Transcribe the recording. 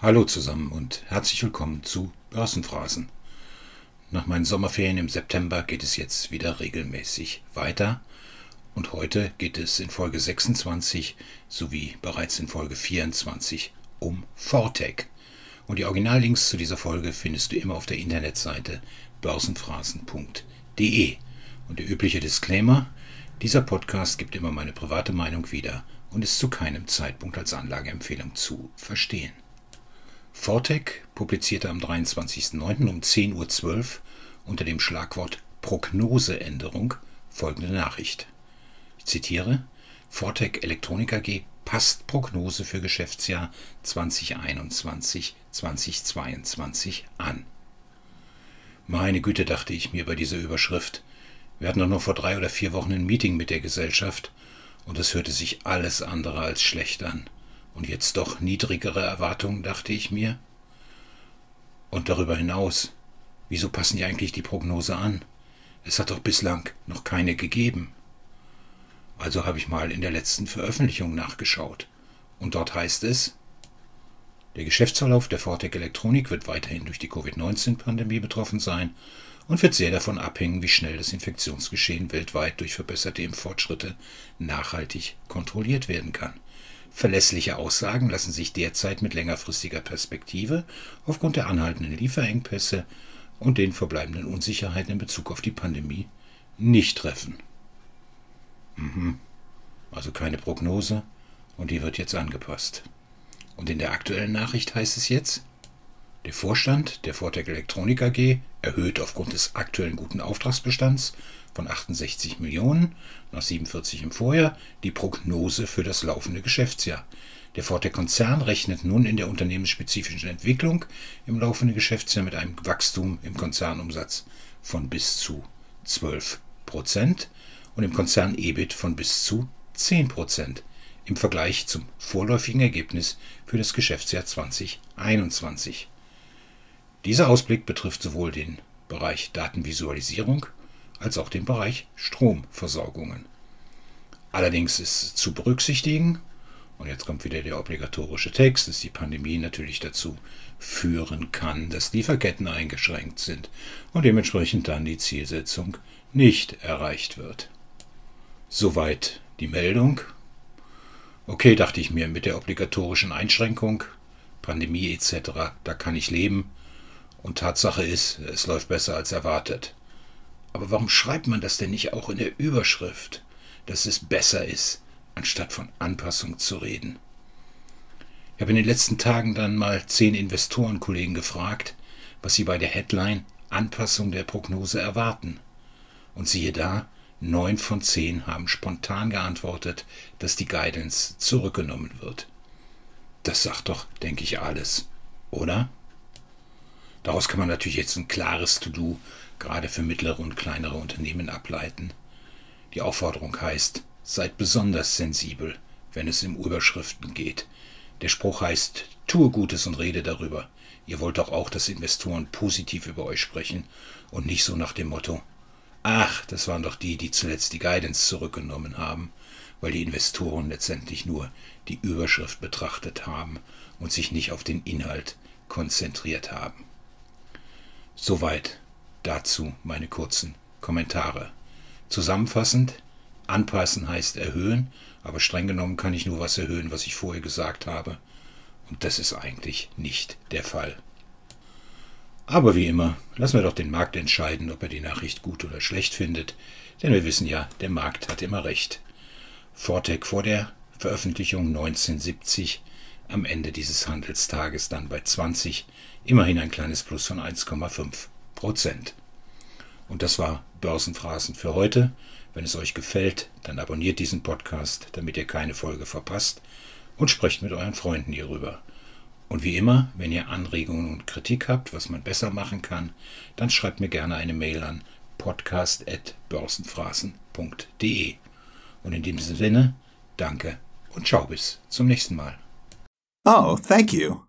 Hallo zusammen und herzlich willkommen zu Börsenphrasen. Nach meinen Sommerferien im September geht es jetzt wieder regelmäßig weiter und heute geht es in Folge 26 sowie bereits in Folge 24 um Fortec. Und die Originallinks zu dieser Folge findest du immer auf der Internetseite börsenphrasen.de. Und der übliche Disclaimer, dieser Podcast gibt immer meine private Meinung wieder und ist zu keinem Zeitpunkt als Anlageempfehlung zu verstehen. Fortec publizierte am 23.09. um 10.12 Uhr unter dem Schlagwort Prognoseänderung folgende Nachricht. Ich zitiere: Fortec Elektronik AG passt Prognose für Geschäftsjahr 2021-2022 an. Meine Güte, dachte ich mir bei dieser Überschrift. Wir hatten doch noch vor drei oder vier Wochen ein Meeting mit der Gesellschaft und es hörte sich alles andere als schlecht an. Und jetzt doch niedrigere Erwartungen, dachte ich mir. Und darüber hinaus, wieso passen die eigentlich die Prognose an? Es hat doch bislang noch keine gegeben. Also habe ich mal in der letzten Veröffentlichung nachgeschaut. Und dort heißt es, der Geschäftsverlauf der Fortec Elektronik wird weiterhin durch die Covid-19-Pandemie betroffen sein und wird sehr davon abhängen, wie schnell das Infektionsgeschehen weltweit durch verbesserte Impffortschritte nachhaltig kontrolliert werden kann. Verlässliche Aussagen lassen sich derzeit mit längerfristiger Perspektive aufgrund der anhaltenden Lieferengpässe und den verbleibenden Unsicherheiten in Bezug auf die Pandemie nicht treffen. Mhm. Also keine Prognose und die wird jetzt angepasst. Und in der aktuellen Nachricht heißt es jetzt, der Vorstand der Vortec Elektronik AG erhöht aufgrund des aktuellen guten Auftragsbestands von 68 Millionen nach 47 im Vorjahr die Prognose für das laufende Geschäftsjahr. Der Fortec-Konzern rechnet nun in der unternehmensspezifischen Entwicklung im laufenden Geschäftsjahr mit einem Wachstum im Konzernumsatz von bis zu 12 Prozent und im Konzern EBIT von bis zu 10 Prozent im Vergleich zum vorläufigen Ergebnis für das Geschäftsjahr 2021. Dieser Ausblick betrifft sowohl den Bereich Datenvisualisierung als auch den Bereich Stromversorgungen. Allerdings ist zu berücksichtigen, und jetzt kommt wieder der obligatorische Text, dass die Pandemie natürlich dazu führen kann, dass Lieferketten eingeschränkt sind und dementsprechend dann die Zielsetzung nicht erreicht wird. Soweit die Meldung. Okay, dachte ich mir, mit der obligatorischen Einschränkung, Pandemie etc., da kann ich leben. Und Tatsache ist, es läuft besser als erwartet. Aber warum schreibt man das denn nicht auch in der Überschrift, dass es besser ist, anstatt von Anpassung zu reden? Ich habe in den letzten Tagen dann mal zehn Investorenkollegen gefragt, was sie bei der Headline Anpassung der Prognose erwarten. Und siehe da, neun von zehn haben spontan geantwortet, dass die Guidance zurückgenommen wird. Das sagt doch, denke ich, alles, oder? Daraus kann man natürlich jetzt ein klares To-Do gerade für mittlere und kleinere Unternehmen ableiten. Die Aufforderung heißt, seid besonders sensibel, wenn es um Überschriften geht. Der Spruch heißt, tue Gutes und rede darüber. Ihr wollt doch auch, dass Investoren positiv über euch sprechen und nicht so nach dem Motto, ach, das waren doch die, die zuletzt die Guidance zurückgenommen haben, weil die Investoren letztendlich nur die Überschrift betrachtet haben und sich nicht auf den Inhalt konzentriert haben. Soweit dazu meine kurzen Kommentare. Zusammenfassend, anpassen heißt erhöhen, aber streng genommen kann ich nur was erhöhen, was ich vorher gesagt habe. Und das ist eigentlich nicht der Fall. Aber wie immer, lassen wir doch den Markt entscheiden, ob er die Nachricht gut oder schlecht findet, denn wir wissen ja, der Markt hat immer recht. Fortec vor der Veröffentlichung 1970 am Ende dieses Handelstages dann bei 20, immerhin ein kleines Plus von 1,5 Prozent. Und das war Börsenphrasen für heute. Wenn es euch gefällt, dann abonniert diesen Podcast, damit ihr keine Folge verpasst und sprecht mit euren Freunden hierüber. Und wie immer, wenn ihr Anregungen und Kritik habt, was man besser machen kann, dann schreibt mir gerne eine Mail an podcast.börsenphrasen.de. Und in diesem Sinne, danke und ciao bis zum nächsten Mal. Oh, thank you.